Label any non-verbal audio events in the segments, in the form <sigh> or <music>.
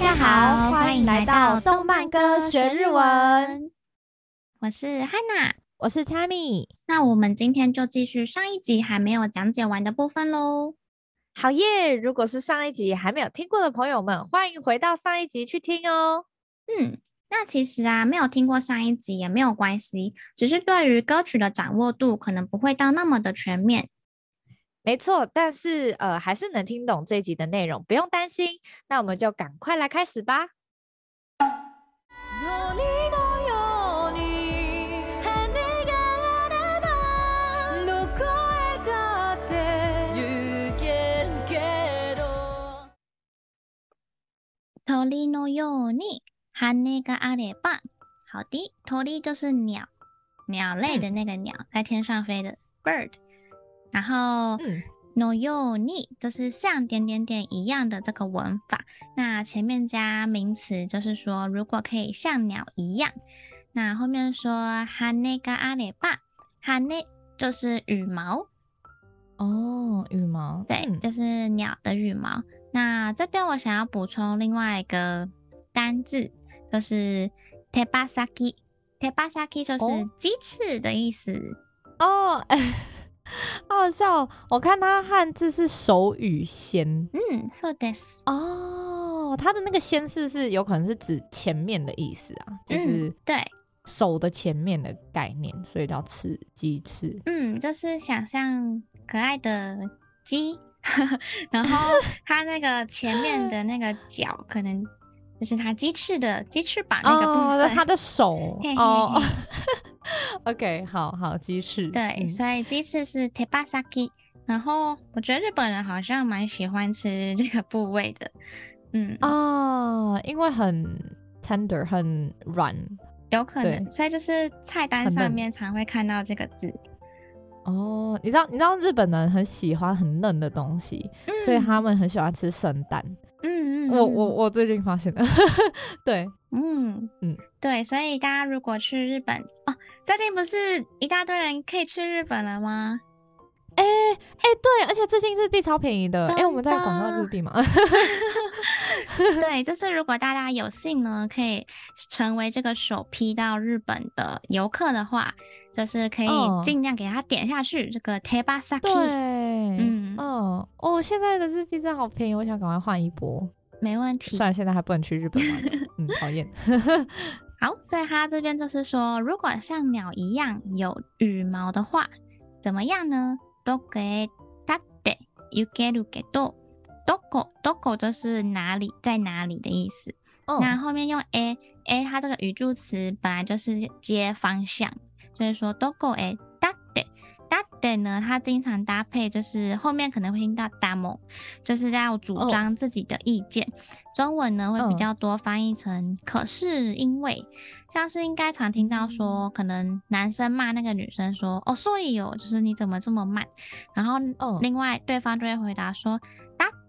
家好，欢迎来到动漫歌学日文。我是 Hana，我是 Tammy。那我们今天就继续上一集还没有讲解完的部分喽。好耶！如果是上一集还没有听过的朋友们，欢迎回到上一集去听哦。嗯，那其实啊，没有听过上一集也没有关系，只是对于歌曲的掌握度可能不会到那么的全面。没错，但是呃，还是能听懂这一集的内容，不用担心。那我们就赶快来开始吧。鸟のように羽があれば，好的，鸟就是鸟，鸟类的那个鸟，嗯、在天上飞的 bird。 然后，嗯，のように就是像点点点一样的这个文法。那前面加名词，就是说如果可以像鸟一样。那后面说羽があれば，羽就是羽毛。哦，羽毛，对，嗯、就是鸟的羽毛。那这边我想要补充另外一个单字，就是手羽先。手羽先就是鸡翅的意思。哦，哎、<laughs> 哦。 <laughs> 好好笑，我看它汉字是手语先，嗯，そうです。哦，它的那个先是是有可能是指前面的意思啊，就是、嗯、对手的前面的概念，所以叫翅鸡翅。嗯，就是想象可爱的鸡，<laughs> 然后它那个前面的那个脚可能 就是它鸡翅的鸡翅膀那个部分，它、哦、的手哦。OK，好好鸡翅，对，嗯、所以鸡翅是手羽先。然后我觉得日本人好像蛮喜欢吃这个部位的，嗯哦，因为很 tender，很软，有可能，所以就是菜单上面常会看到这个字。哦，你知道，你知道日本人很喜欢很嫩的东西，嗯、所以他们很喜欢吃生蛋。我我我最近发现的，<laughs> 对，嗯嗯，嗯对，所以大家如果去日本哦，最近不是一大堆人可以去日本了吗？哎哎、欸欸，对，而且最近日币超便宜的，哎的、欸，我们在广告日币嘛。<laughs> 对，就是如果大家有幸呢，可以成为这个首批到日本的游客的话，就是可以尽量给他点下去、哦、这个手羽先。对，嗯，哦哦，现在的日币真的好便宜，我想赶快换一波。没问题，虽然现在还不能去日本玩，<laughs> 嗯，讨厌。<laughs> 好，所以他这边就是说，如果像鸟一样有羽毛的话，怎么样呢？どこへ立って行けるけど。どこどこ就是哪里，在哪里的意思。Oh. 那后面用 a a，它这个语助词本来就是接方向，所以说どこへ立って 立って呢，它经常搭配就是后面可能会听到だもん，就是要主张自己的意见。Oh. 中文呢会比较多翻译成可是因为，像是应该常听到说，可能男生骂那个女生说哦，所以哦，就是你怎么这么慢？然后另外对方就会回答说。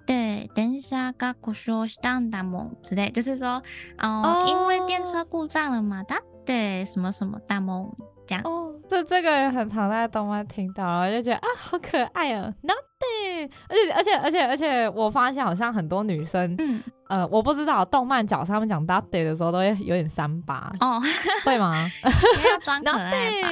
对，电车が故障したんだもん之类，就是说，哦，哦因为电车故障了嘛，だって什么什么だもん 这样。哦，这这个也很常在动漫听到，我就觉得啊，好可爱哦，だって，而且而且而且而且，我发现好像很多女生，嗯，呃，我不知道动漫角色他们讲だって的时候都会有点三八哦，会吗？要装可爱吧？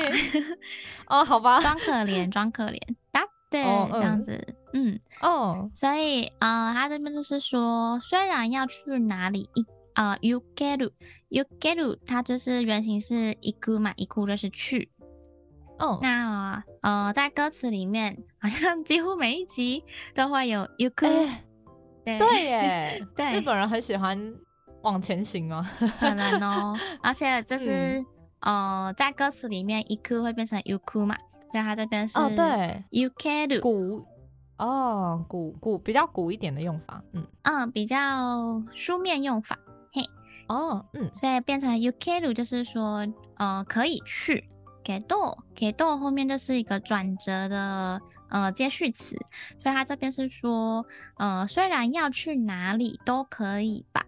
哦，<laughs> 好吧，装可怜，装可怜，だって，哦、这样子。嗯哦，所以呃，他这边就是说，虽然要去哪里一 呃，you get you get 它就是原型是行く嘛，行く就是去。哦，那呃，在歌词里面好像几乎每一集都会有行く。欸、对<laughs> 对耶，对，日本人很喜欢往前行哦，可能哦，<laughs> 而且就是、嗯、呃，在歌词里面行く会变成ゆく嘛，所以他这边是哦对，you get 古。哦，古古比较古一点的用法，嗯嗯，比较书面用法，嘿， 哦，嗯，所以变成行ける就是说，呃，可以去，けどけど后面就是一个转折的呃接续词，所以它这边是说，呃，虽然要去哪里都可以吧，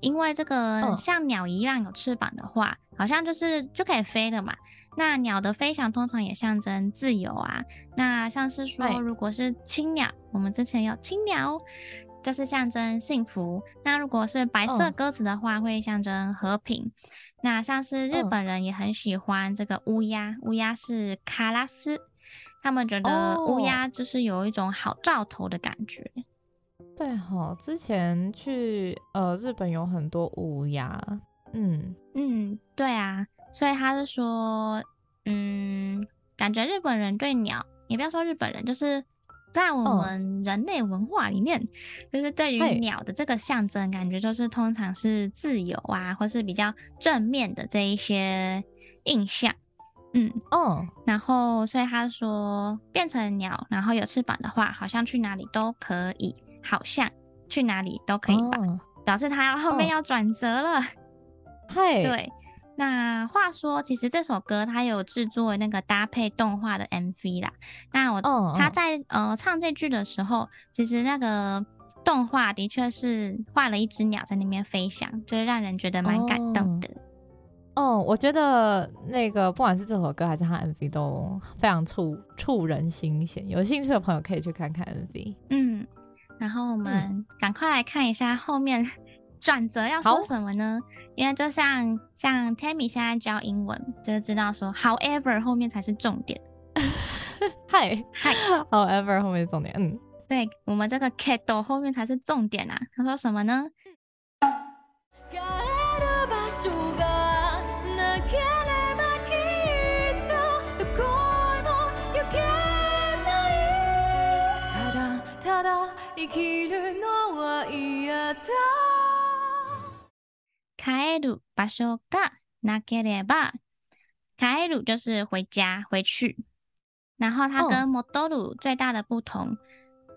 因为这个像鸟一样有翅膀的话，好像就是就可以飞的嘛。那鸟的飞翔通常也象征自由啊。那像是说，如果是青鸟，我们之前有青鸟， 就是象征幸福。那如果是白色鸽子的话，会象征和平。那像是日本人也很喜欢这个乌鸦，乌鸦是卡拉斯，他们觉得乌鸦就是有一种好兆头的感觉。对哈，之前去呃日本有很多乌鸦，嗯嗯，对啊，所以他是说，嗯，感觉日本人对鸟，也不要说日本人，就是在我们人类文化里面，就是对于鸟的这个象征，感觉就是通常是自由啊，或是比较正面的这一些印象，嗯。哦，然后所以他说变成鸟，然后有翅膀的话，好像去哪里都可以。好像去哪里都可以吧，哦、表示他要后面要转折了。嘿、哦，对。那话说，其实这首歌它有制作那个搭配动画的 MV 啦。那我、哦、他在呃唱这句的时候，其实那个动画的确是画了一只鸟在那边飞翔，就是让人觉得蛮感动的。哦，我觉得那个不管是这首歌还是他 MV 都非常触触人心弦，有兴趣的朋友可以去看看 MV。嗯。然后我们赶快来看一下后面转折要说什么呢？因为就像像 Tammy 现在教英文，就是知道说 however 后面才是重点。<laughs> 嗨嗨，<laughs> <laughs> however 后面是重点。嗯，对我们这个 keto 后面才是重点啊。他说什么呢？帰る场所がなければ，帰る就是回家回去，然后它跟戻る最大的不同，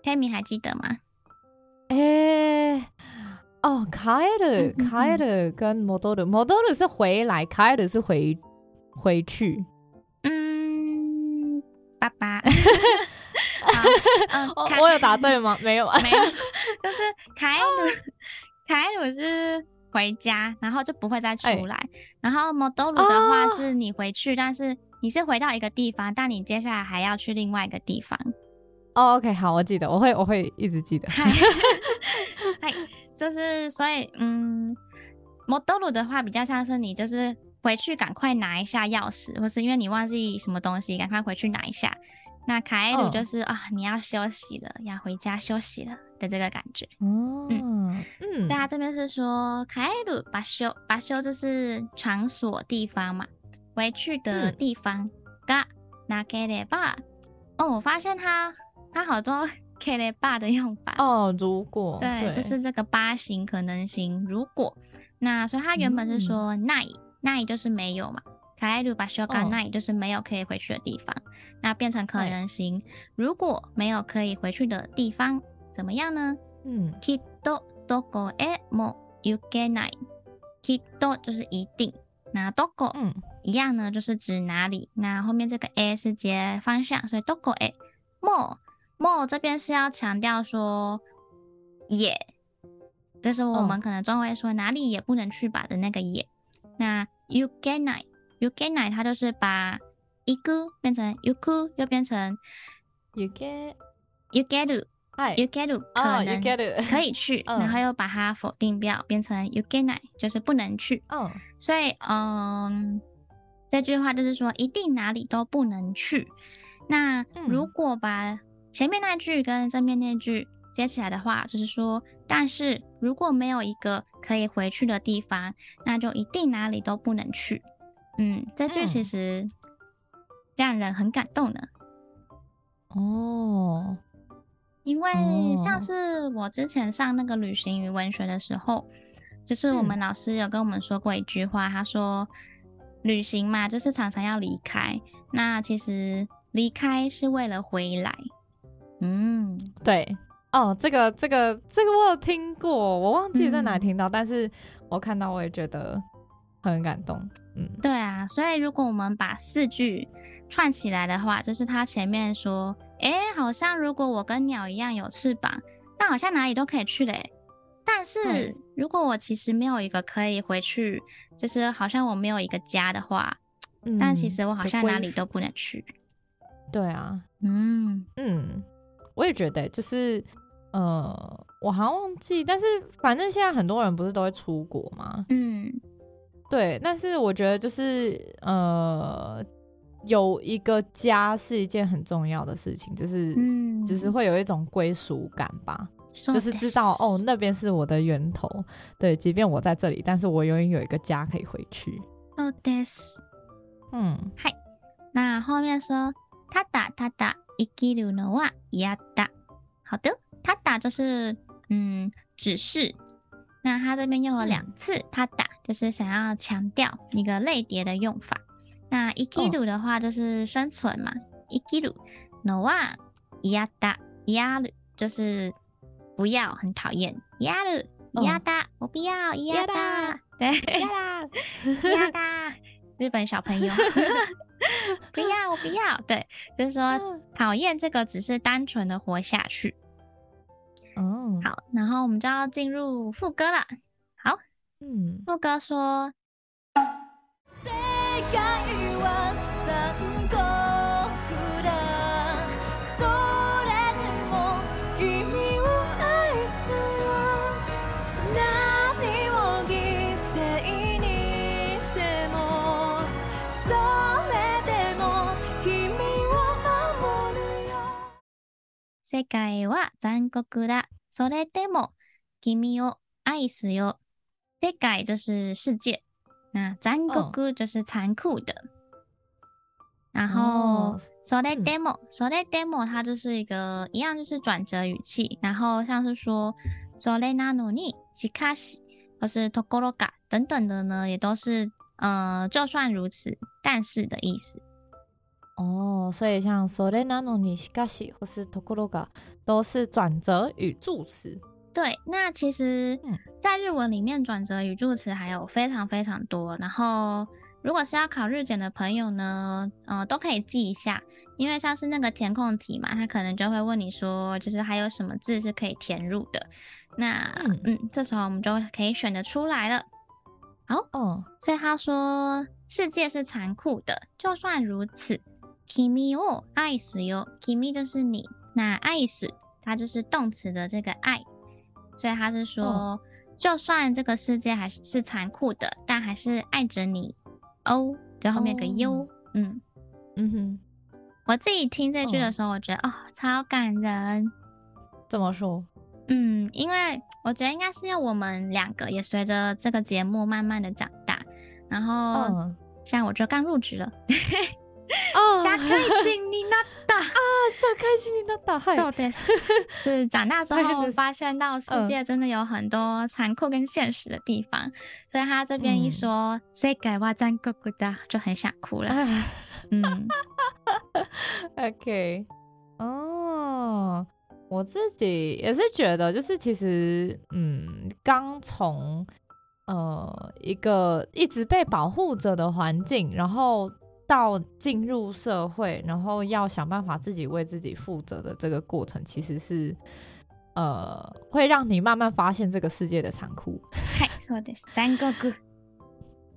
Tammy 还记得吗？诶，哦，帰る帰る跟戻る戻る是回来，帰る是回回去。嗯，爸爸，嗯，<laughs> 我有答对吗？没有啊，没有，就是帰る<laughs> 帰る是。 回家，然后就不会再出来。欸、然后 modoru 的话是你回去，哦、但是你是回到一个地方，但你接下来还要去另外一个地方。哦，OK，好，我记得，我会，我会一直记得。<laughs> 嗨，就是所以，嗯，modoru 的话比较像是你就是回去赶快拿一下钥匙，或是因为你忘记什么东西，赶快回去拿一下。那卡艾鲁就是、哦、啊，你要休息了，要回家休息了的这个感觉。哦，嗯嗯，所以他这边是说卡艾鲁把休把休就是场所地方嘛，回去的地方。嘎那给列巴哦，我发现他他好多给列巴的用法哦。如果对，对这是这个八型可能型。如果那所以他原本是说奈奈、嗯、就是没有嘛。帰る场所がない就是没有可以回去的地方，哦、那变成可能型。对如果没有可以回去的地方， 怎么样呢？嗯，きっとどこへも行けない。きっと就是一定，那どこ嗯一样呢，就是指哪里。那后面这个 a 是接方向，所以どこへもも这边是要强调说也，就是我们可能中文会说哪里也不能去吧的那个也。那行けない。行けない，它就是把行く变成行く，又变成行け行け る，哎，行ける可能可以去，嗯、然后又把它否定掉，变成行けない，就是不能去。嗯，所以嗯，这句话就是说一定哪里都不能去。那如果把前面那句跟正面那句接起来的话，就是说，但是如果没有一个可以回去的地方，那就一定哪里都不能去。嗯，这句其实让人很感动呢。哦， 因为像是我之前上那个旅行与文学的时候，就是我们老师有跟我们说过一句话，他说：“旅行嘛，就是常常要离开。那其实离开是为了回来。”嗯，对。哦，这个、这个、这个我有听过，我忘记在哪听到，嗯、但是我看到我也觉得很感动。嗯，对啊，所以如果我们把四句串起来的话，就是他前面说，哎，好像如果我跟鸟一样有翅膀，那好像哪里都可以去嘞。但是如果我其实没有一个可以回去，就是好像我没有一个家的话，嗯，但其实我好像哪里都不能去。对啊，嗯嗯，我也觉得，就是呃，我好像忘记，但是反正现在很多人不是都会出国吗？嗯，对。但是我觉得就是呃，有一个家是一件很重要的事情，就是嗯，就是会有一种归属感吧，就是知道哦，那边是我的源头。对，即便我在这里，但是我永远有一个家可以回去。そうです。嗯，嗨。那后面说，ただただ生きるのは嫌だ。好的，ただ就是。嗯，只是，那他这边用了两次，他打就是想要强调一个类叠的用法。 那生きる的话就是生存嘛，生きるのは嫌だ，嫌る就是不要，很讨厌，嫌る嫌だ，我不要，嫌だ，对，嫌だ，嫌だ，日本小朋友，<laughs> 不要，我不要，对，就是说讨厌这个只是单纯的活下去。哦，好，然后我们就要进入副歌了。好，嗯，副歌说。 世界は残酷だ。それでも君を爱すよ。世界就是世界，那残酷就是残酷的。哦、然后それでも、それでも它就是一个一样，就是转折语气。然后像是说それなのに、しかし或是ところが等等的呢，也都是呃，就算如此，但是的意思。哦，所以像それなのにしかし或是ところが都是转折语助词。 对，那其实，在日文里面转折语助词还有非常非常多。然后，如果是要考日检的朋友呢，呃，都可以记一下，因为像是那个填空题嘛，他可能就会问你说，就是还有什么字是可以填入的。那，嗯，嗯，这时候我们就可以选得出来了。好，哦，所以他说世界是残酷的，就算如此。君を爱すよ，君就是你，那爱す它就是动词的这个爱， 所以他是说，哦、就算这个世界还是是残酷的，但还是爱着你哦。在后面个优、哦，嗯嗯哼，我自己听这句的时候，我觉得哦，哦，超感人。怎么说？嗯，因为我觉得应该是因为我们两个也随着这个节目慢慢的长大，然后、哦、像我就刚入职了。<laughs> 哦，社会人になった啊，社会人になった，そうです，是长大之后发现到世界真的有很多残酷跟现实的地方，所以他这边一说世界は残酷だ，就很想哭了。嗯，OK，哦，我自己也是觉得，就是其实，嗯，刚从呃一个一直被保护着的环境，然后。 到进入社会，然后要想办法自己为自己负责的这个过程，其实是呃，会让你慢慢发现这个世界的残酷。<laughs> 嗨，说的是残酷。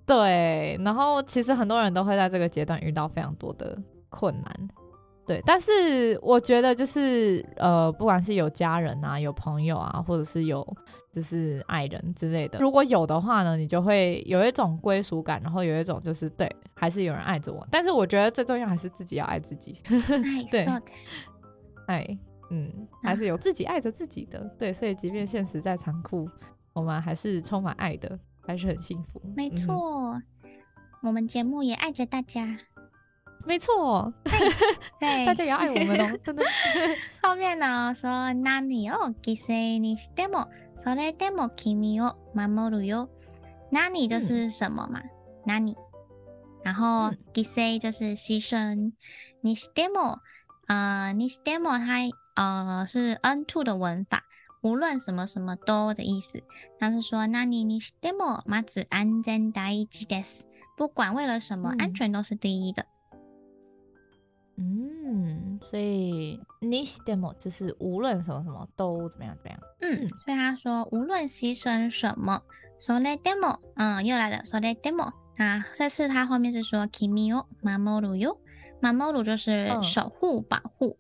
对，然后其实很多人都会在这个阶段遇到非常多的困难。对，但是我觉得就是呃，不管是有家人啊，有朋友啊，或者是有就是爱人之类的，如果有的话呢，你就会有一种归属感，然后有一种就是对，还是有人爱着我。但是我觉得最重要还是自己要爱自己。对，爱，嗯，还是有自己爱着自己的。对，所以即便现实再残酷，我们还是充满爱的，还是很幸福。没错，嗯、我们节目也爱着大家。没错，对，大家也要爱我们哦，真的。<laughs> 后面呢说何を犠牲にしてもそれでも君を守るよ。何就是什么嘛？何、嗯，然后犠牲就是牺牲。にしても，呃，にしても它呃是 N two 的文法，无论什么什么都的意思。他是说何にしてもまず安全第一です。不管为了什么，安全都是第一的。嗯， 所以にしても就是无论什么什么都怎么样怎么样。嗯，所以他说无论牺牲什么，それでも，嗯，又来了，それでも啊，这次他后面是说君を守るよ， 守る就是守护、保护，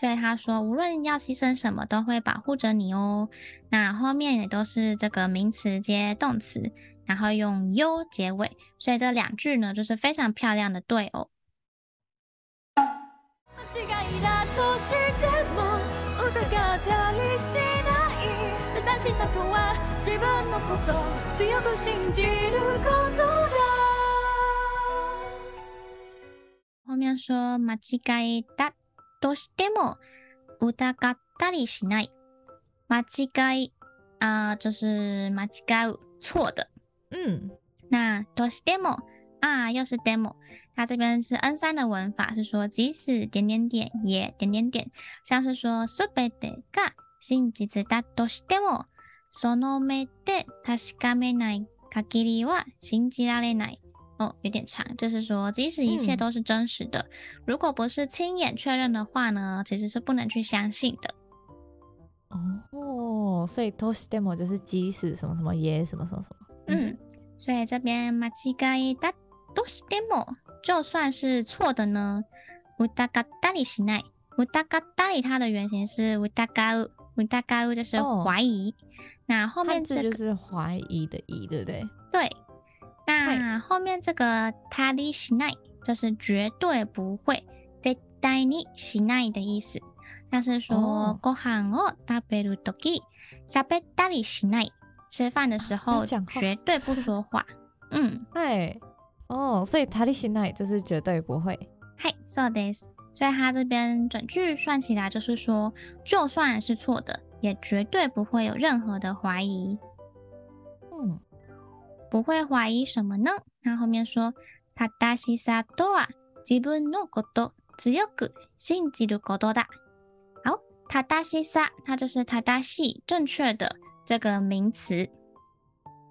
所以他说无论要牺牲什么，都会保护着你哦。那后面也都是这个名词接动词，然后用よ结尾，所以这两句呢就是非常漂亮的对偶。 としても疑ったりしない正しさとは自分のこと強く信じることだ后面说間違えたとしても疑ったりしない間違い啊、呃，就是間違う错的，嗯，那どうしてもああ、よしでも。它这边是 N 三的文法，是说即使点点点也点点点，像是说すべてが真実だとしてもその目で确かめない限りは信じられない。哦，有点长，就是说，即使一切都是真实的，嗯、如果不是亲眼确认的话呢，其实是不能去相信的。哦，所以としても就是即使什么什么也什么什么什么。嗯，所以这边间违いだとしても 就算是错的呢，疑ったりしない。疑ったり它的原型是疑う，疑う就是怀疑。哦、那后面这个就是怀疑的疑，对不对？对。那后面这个たりしない就是绝对不会，绝対にしない的意思。像是说、哦、ご饭を食べるとき、しゃべったりしない，吃饭的时候<laughs> 绝对不说话。嗯，<laughs> 对， 哦，所以たりしない就是绝对不会。嗨，そうです。所以他这边整句算起来就是说，就算是错的，也绝对不会有任何的怀疑。嗯。不会怀疑什么呢？那后面说，正しさとは自分のこと强く信じることだ。好，正しさ，它就是正しい正确的这个名词。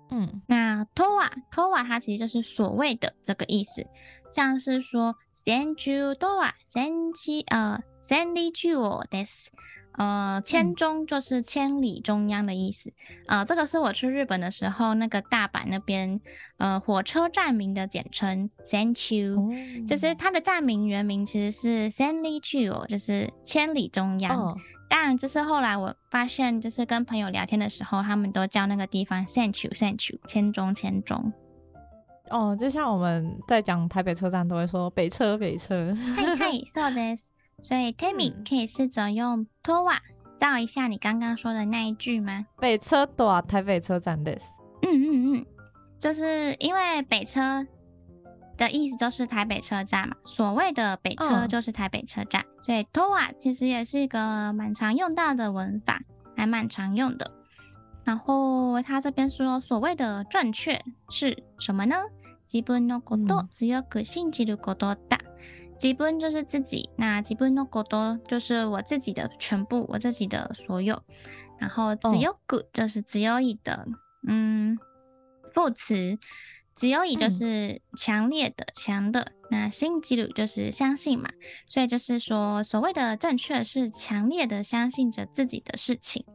嗯，那とはとは它其实就是所谓的这个意思，像是说千中とは千里呃千里中です。呃，千中就是千里中央的意思。嗯、呃，这个是我去日本的时候，那个大阪那边，呃，火车站名的简称 Senchu，、哦、就是它的站名原名其实是 Senrichu，就是千里中央。哦、 当然，这是后来我发现，就是跟朋友聊天的时候，他们都叫那个地方 Senchu Senchu，千中千中。哦，就像我们在讲台北车站都会说北车北车。嗨嗨，so this。所以 Temi <laughs> 可以试着用とは造一下你刚刚说的那一句吗？北车多台北车站です。嗯嗯嗯，就是因为北车 的意思就是台北车站嘛，所谓的北车就是台北车站，嗯、所以とは其实也是一个蛮常用到的文法，还蛮常用的。然后他这边说所谓的正确是什么呢？自分のこと强く信じることだ。自分就是自己，那自分のこと就是我自己的全部，我自己的所有。然后强く就是强い的，嗯，副词， 强い就是强烈的、强、嗯、的。那信じる就是相信嘛，所以就是说，所谓的正确是强烈的相信着自己的事情。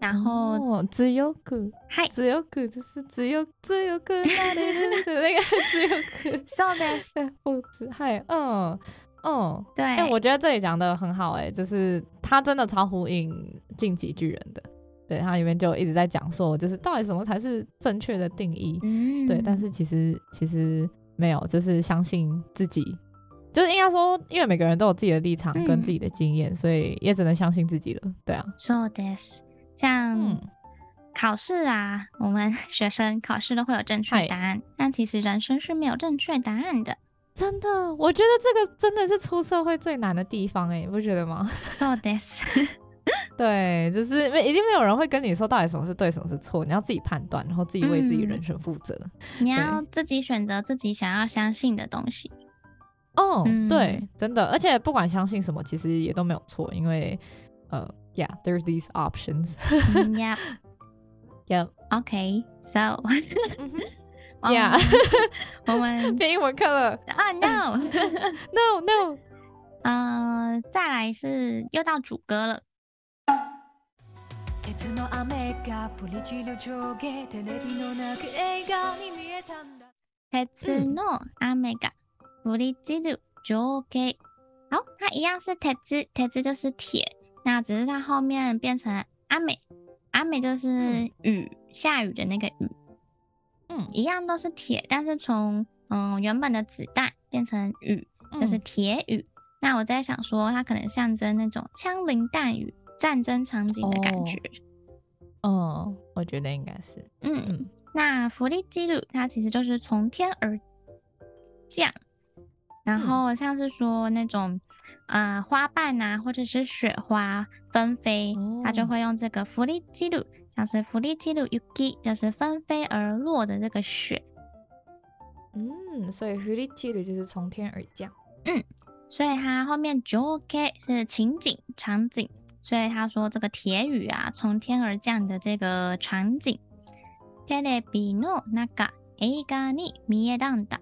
然后，强く，嗨，强く就是强强くなれる的那个强<laughs> く，<laughs> そうです，副词，嗨，嗯嗯，对，哎，我觉得这里讲的很好，哎，就是他真的超呼应《进击巨人》的， 对，他里面就一直在讲说，就是到底什么才是正确的定义，嗯，对，但是其实其实没有，就是相信自己，就是应该说，因为每个人都有自己的立场跟自己的经验，嗯、所以也只能相信自己了，对啊，そうです。像考试啊，嗯、我们<laughs> 学生考试都会有正确答案，但其实人生是没有正确答案的。真的，我觉得这个真的是出社会最难的地方，哎，你不觉得吗？そうです。 对，就是没，已经没有人会跟你说到底什么是对，什么是错，你要自己判断，然后自己为自己人生负责。嗯、你要自己选择自己想要相信的东西。哦，嗯、对，真的，而且不管相信什么，其实也都没有错，因为呃。Yeah, there's these options. <laughs> Yeah. <laughs> Yeah. Okay. So. <laughs> Yeah. 我们变英文课了啊！No. No. No. 呃，再来是又到主歌了。鉄の雨が降り散る上下テレビの中映画に见えたんだ。鉄の雨が降り散る 上下。好，它一样是铁子，铁子就是铁，那只是它后面变成雨，雨就是雨，嗯、下雨的那个雨。嗯，一样都是铁，但是从嗯原本的子弹变成雨，就是铁雨。嗯、那我在想说，它可能象征那种枪林弹雨、战争场景的感觉。哦， 哦我觉得应该是。嗯嗯。那降り汁它其实就是从天而降，然后像是说那种啊、呃、花瓣呐、啊，或者是雪花纷飞，它就会用这个降り汁，像是降り汁雪，就是纷飞而落的这个雪。嗯，所以降り汁就是从天而降。嗯，所以它后面上下是情景场景， 所以他说这个铁雨啊，从天而降的这个场景。テレビの中、映画に见えたんだ。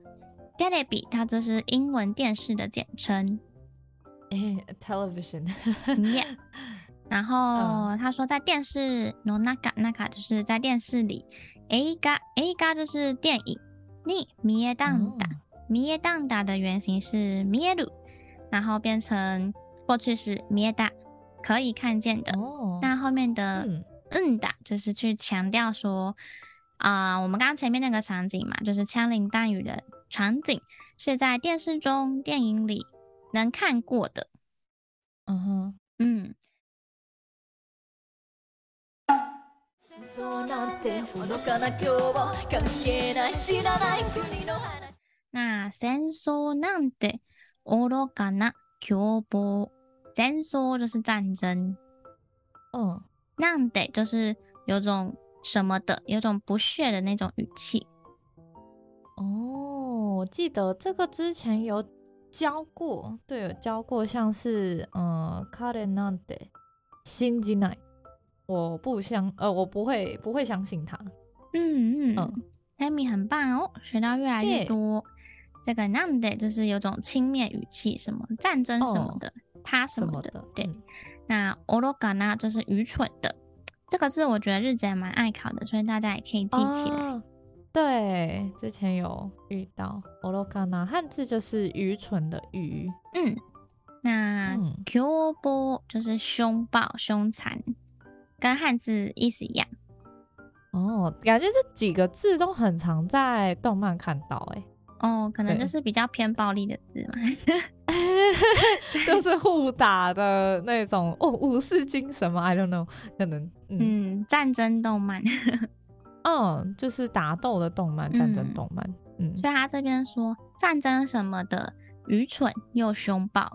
テレビ它就是英文电视的简称。<laughs> 诶，television。 <laughs> Yeah。然后他说在电视の中、中就是在电视里。映画、映画就是电影。に见えたんだ。见えたんだ的原型是见える，然后变成过去式见えた， 可以看见的。哦。那后面的嗯だ就是去强调说。啊、呃，我们刚刚前面那个场景嘛，就是枪林弹雨的场景，是在电视中、电影里能看过的。嗯哼，嗯。<laughs> 那戦争なんて愚かな凶暴， 戦争就是战争。嗯，なんて就是有种。什么的，有种不屑的那种语气。哦，我记得这个之前有教过，对，有教过，像是嗯，彼なんて信じない，我不相，呃，我不会，不会相信他。嗯嗯嗯，Amy 很棒哦，学到越来越多。 这个なんて就是有种轻蔑语气，什么战争什么的，哦、他什么的，么的对。嗯、那愚かな就是愚蠢的。这个字我觉得日子也蛮爱考的，所以大家也可以记起来。哦、对，之前有遇到。愚かな汉字就是愚蠢的愚。嗯，那凶暴就是凶暴、凶残，跟汉字意思一样。哦，感觉这几个字都很常在动漫看到，哎。 哦，可能就是比较偏暴力的字嘛，<laughs> 就是互打的那种哦，武士精神吗？I don't know，可能嗯，嗯，战争动漫，<laughs> 嗯，就是打斗的动漫，战争动漫，嗯，嗯，所以他这边说战争什么的愚蠢又凶暴，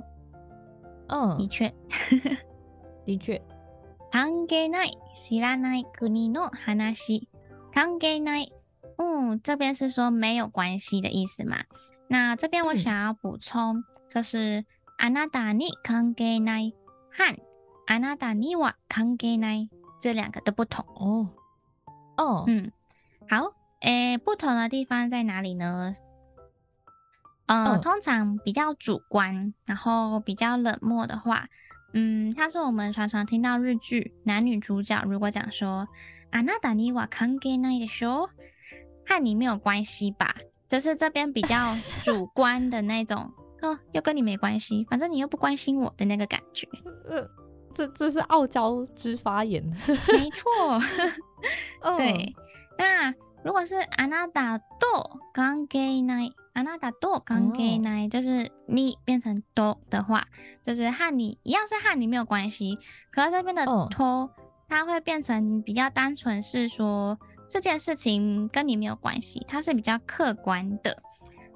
嗯，的确，<laughs> 的确，関系ない知らない国の话，関系ない。 嗯，这边是说没有关系的意思嘛？那这边我想要补充，就是あなたに関系ない和あなたには関系ない这两个的不同哦。哦，嗯，好，诶，不同的地方在哪里呢？呃，哦、通常比较主观，然后比较冷漠的话，嗯，像是我们常常听到日剧男女主角如果讲说あなたには関系ないでしょ。 和你没有关系吧，就是这边比较<laughs> 主观的那种，哦，又跟你没关系，反正你又不关心我的那个感觉。<laughs> 呃，这这是傲娇之发言，没<laughs> 错。对，那如果是あなたと関系ない，あなたと関系ない，就是你变成と的话，就是和你一样是和你没有关系，可是这边的と，它会变成比较单纯，是说。 这件事情跟你没有关系，它是比较客观的，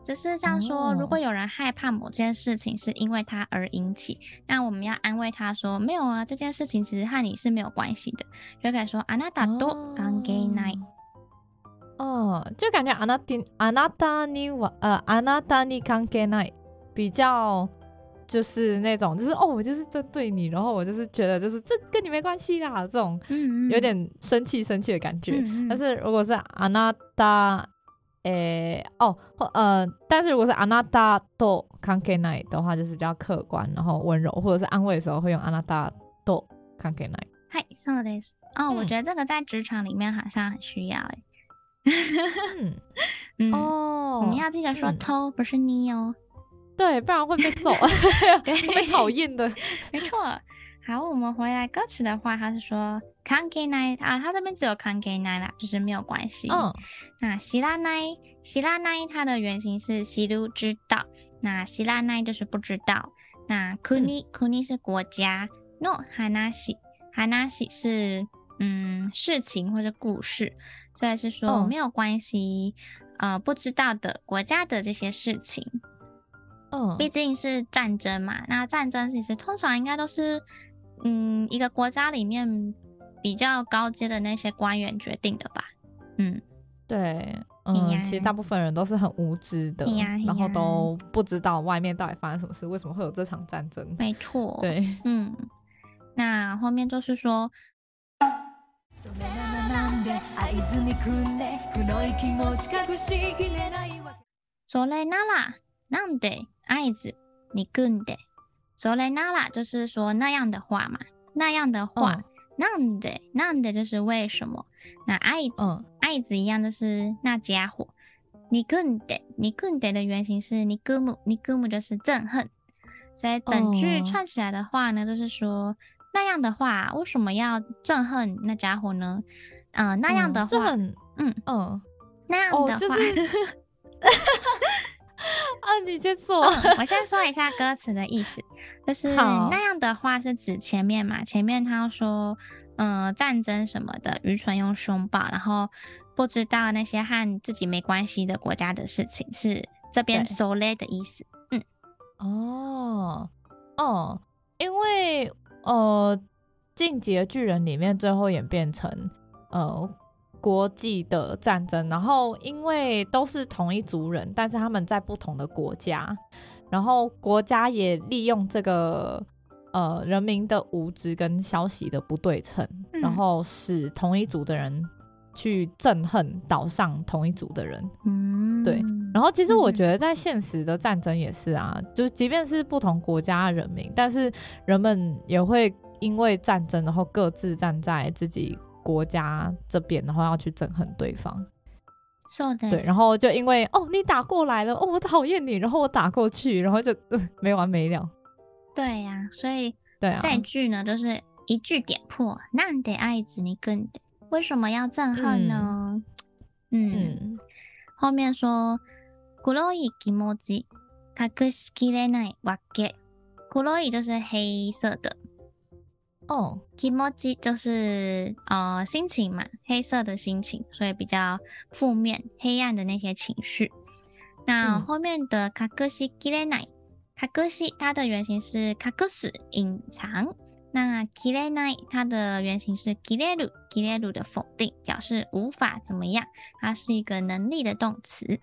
只是像说，如果有人害怕某件事情是因为他而引起，那我们要安慰他说，没有啊，这件事情其实和你是没有关系的，就可以说あなたと関系ない。哦，就感觉あなた、あなたには呃あなたに関系ない比较。 就是那种，就是哦，我就是针对你，然后我就是觉得，就是这跟你没关系啦，这种有点生气生气的感觉。嗯嗯，但是如果是あなた，诶，哦，呃，但是如果是あなたと関系ない的话，就是比较客观，然后温柔，或者是安慰的时候会用あなたと関系ない。嗨，そうです。哦，我觉得这个在职场里面好像很需要诶。<laughs> 嗯，嗯哦，我们要记得说と，不是你哦。 对，不然会被揍 <laughs> <laughs> 会被讨 <laughs> 厌的。没错。好，我们回来歌词的话，他是说 “kange nai” 啊，他这边只有 “kange nai” 啦，就是没有关系。嗯。那 “shiranai”、“shiranai” 它的原型是 “shiru” 知道，那 “shiranai” 就是不知道。那 “kuni”、嗯、“kuni” 是国家，“no hanashi” hanashi 是嗯事情或者故事，所以是说没有关系，嗯、呃不知道的国家的这些事情。嗯，毕竟是战争嘛，那战争其实通常应该都是。嗯，一个国家里面比较高阶的那些官员决定的吧。嗯，对，嗯，呀其实大部分人都是很无知的，呀然后都不知道外面到底发生什么事，为什么会有这场战争。没错，对，<laughs> 嗯，那后面就是说，索雷纳拉，なんで 爱子に组んでそれなら就是说那样的话嘛，那样的话，なんでなんで就是为什么？那爱子、嗯、爱子一样就是那家伙。に组んでに组んで的原型是に组むに组む就是憎恨，所以整句串起来的话呢，就是说那样的话为什么要憎恨那家伙呢？嗯、呃，那样的话，嗯嗯，嗯那样的话。哦就是 <laughs> 啊，你先说、哦。我先说一下歌词的意思，就是那样的话是指前面嘛，前面他说，嗯、呃，战争什么的，愚蠢用凶暴，然后不知道那些和自己没关系的国家的事情，是这边 so le 的意思。嗯，哦，哦，因为呃，进击的巨人里面最后演变成呃。国际的战争，然后因为都是同一族人，但是他们在不同的国家，然后国家也利用这个呃人民的无知跟消息的不对称，嗯、然后使同一族的人去憎恨岛上同一族的人。嗯，对。然后其实我觉得在现实的战争也是啊，嗯、就即便是不同国家的人民，但是人们也会因为战争，然后各自站在自己。国家这边，然后要去憎恨对方，是的，对，然后就因为哦，你打过来了，哦，我讨厌你，然后我打过去，然后就、呃、没完没了。对呀、啊，所以对啊，这句呢就是一句点破，なんで爱子に组んで，为什么要憎恨呢？嗯，嗯后面说黒い気持ち隠しきれないわけ，黒い就是黑色的。 哦，気持ち就是呃心情嘛，黑色的心情，所以比较负面、黑暗的那些情绪。那后面的隠しきれない，隠し它的原型是隠す隐藏，那きれない它的原型是切れる，切れる的否定，表示无法怎么样，它是一个能力的动词。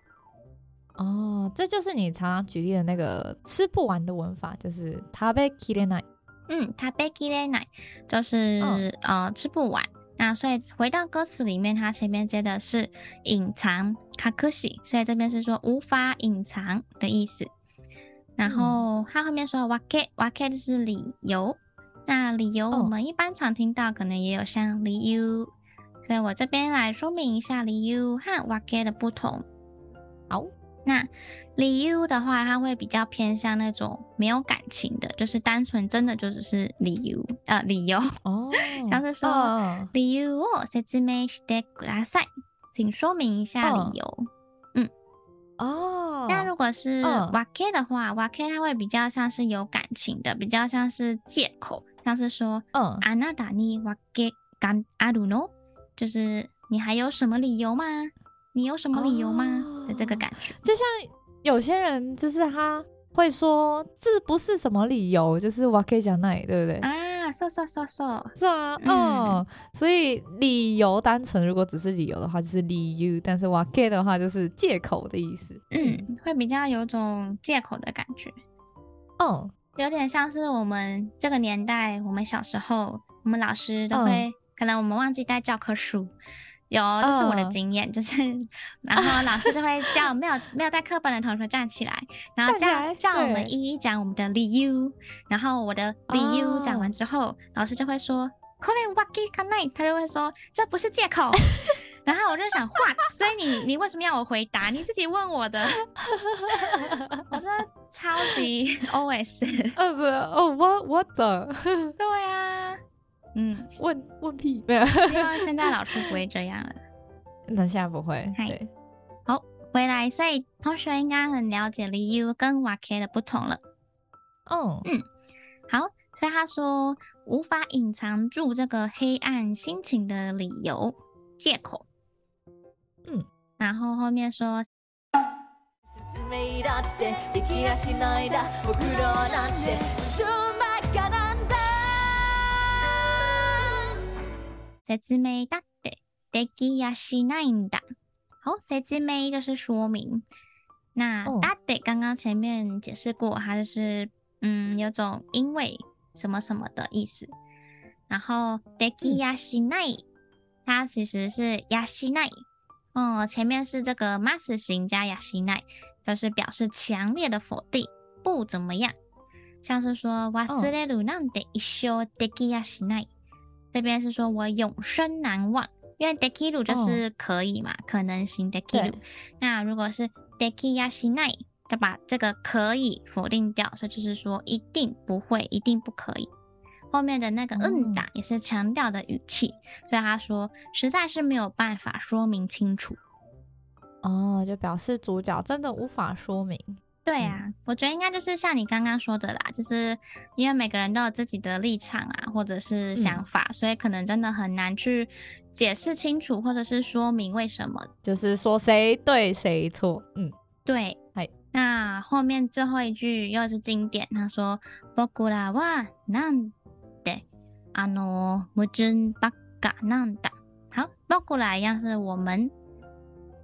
哦，这就是你常常举例的那个吃不完的文法，就是食べきれない。 嗯，食べきれない就是、哦、呃吃不完。那所以回到歌词里面，它前面接的是隐藏隠し，所以这边是说无法隐藏的意思。然后它后面说わけわけ就是理由。那理由我们一般常听到，可能也有像理由，哦、所以我这边来说明一下理由和わけ的不同。好。那 理由的话，它会比较偏向那种没有感情的，就是单纯真的就只是理由，呃，理由哦，像是说、哦、理由を说明してください，请说明一下理由。哦、嗯，哦，那如果是わけ的话，わけ、哦、它会比较像是有感情的，比较像是借口，像是说，嗯，あなたにわけがあるの？就是你还有什么理由吗？你有什么理由吗？的、oh, 这个感觉，就像 有些人就是他会说，这不是什么理由，就是我可以讲那里，对不对？啊，说说说说，是啊，嗯，嗯，所以理由单纯，如果只是理由的话，就是理由；但是我可以的话，就是借口的意思。嗯，会比较有种借口的感觉。哦，有点像是我们这个年代，我们小时候，我们老师都会，嗯、可能我们忘记带教科书。有，这是我的经验，uh, 就是，然后老师就会叫没有没有带课本的同学站起来，然后叫叫我们一一讲我们的理由，然后我的理由讲完之后，uh, 老师就会说，これわけがない，他就会说这不是借口， <laughs> 然后我就想，what？所以你你为什么要我回答？你自己问我的。<laughs> 我说超级 <laughs> OS，哦，我我的，对啊， 嗯，问问屁，希<laughs> 望<laughs> 现在老师不会这样了。那现在不会。对，好，回来，所以同学应该很了解理由跟わけ的不同了。哦，嗯，好，所以他说无法隐藏住这个黑暗心情的理由借口。嗯，然后后面说，说明だってできやしないんだ。 好，说明就是说明。那だって刚刚前面解释过，它就是嗯，有种因为什么什么的意思。然后できやしない，它其实是やしない。哦，前面是这个 mas 型加やしない，就是表示强烈的否定，不怎么样。像是说忘れるなんて一生できやしない， 这边是说我永生难忘，因为できる就是可以嘛，哦、可能性できる。那如果是できやしない，就把这个可以否定掉，所以就是说一定不会，一定不可以。后面的那个嗯打也是强调的语气，嗯、所以他说实在是没有办法说明清楚。哦，就表示主角真的无法说明。 对啊，嗯、我觉得应该就是像你刚刚说的啦，就是因为每个人都有自己的立场啊，或者是想法，嗯、所以可能真的很难去解释清楚，或者是说明为什么，就是说谁对谁错。嗯，对。嗨，那后面最后一句又是经典，他说：“仆らはなんあの矛盾ばっかなんだ。好，包过来一样是我们。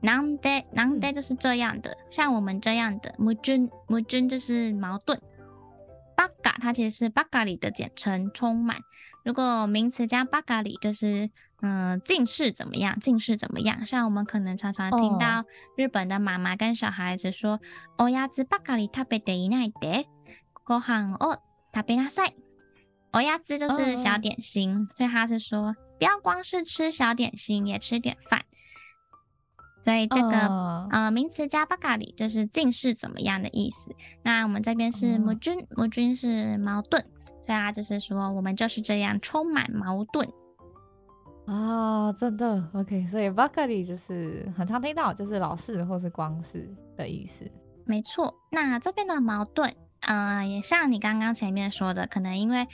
なんでなんで就是这样的，像我们这样的矛盾矛盾就是矛盾。ばっか它其实是ばかり的简称，充满。如果名词加ばかり就是嗯，尽是怎么样，尽是怎么样。像我们可能常常听到日本的妈妈跟小孩子说：“おやつばかり食べていないで、ご饭を食べなさい。”おやつ就是小点心，oh. 所以他是说不要光是吃小点心，也吃点饭。 所以这个、oh. 呃名词加ばかり就是尽是怎么样的意思。那我们这边是矛盾，矛盾是矛盾，所以他就是说我们就是这样充满矛盾。啊，oh, 真的 OK，所以ばかり就是很常听到，就是老是或是光是的意思。没错，那这边的矛盾。呃，也像你刚刚前面说的，可能因为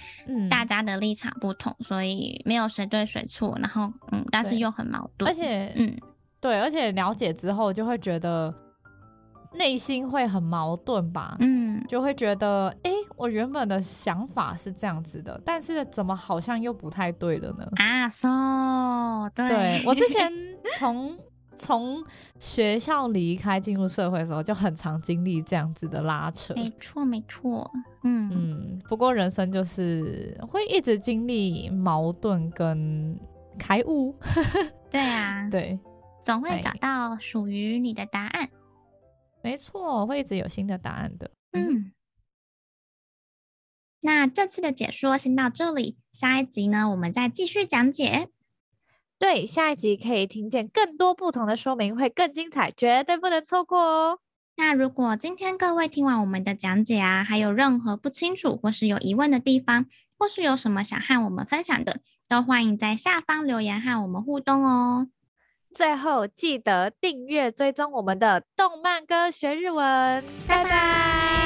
大家的立场不同，嗯、所以没有谁对谁错，然后嗯，但是又很矛盾。而且嗯， 对，而且了解之后就会觉得内心会很矛盾吧？嗯，就会觉得，哎，我原本的想法是这样子的，但是怎么好像又不太对了呢？啊，so 对，对我之前 <laughs> 从。从学校离开进入社会的时候，就很常经历这样子的拉扯。没错，没错。嗯嗯。不过人生就是会一直经历矛盾跟开悟。<laughs> 对啊，对，总会找到属于你的答案。没错，会一直有新的答案的。嗯。那这次的解说先到这里，下一集呢，我们再继续讲解。对，下一集可以听见更多不同的说明，会更精彩，绝对不能错过哦。那如果今天各位听完我们的讲解啊，还有任何不清楚或是有疑问的地方，或是有什么想和我们分享的，都欢迎在下方留言和我们互动哦。最后记得订阅追踪我们的动漫歌学日文，拜拜。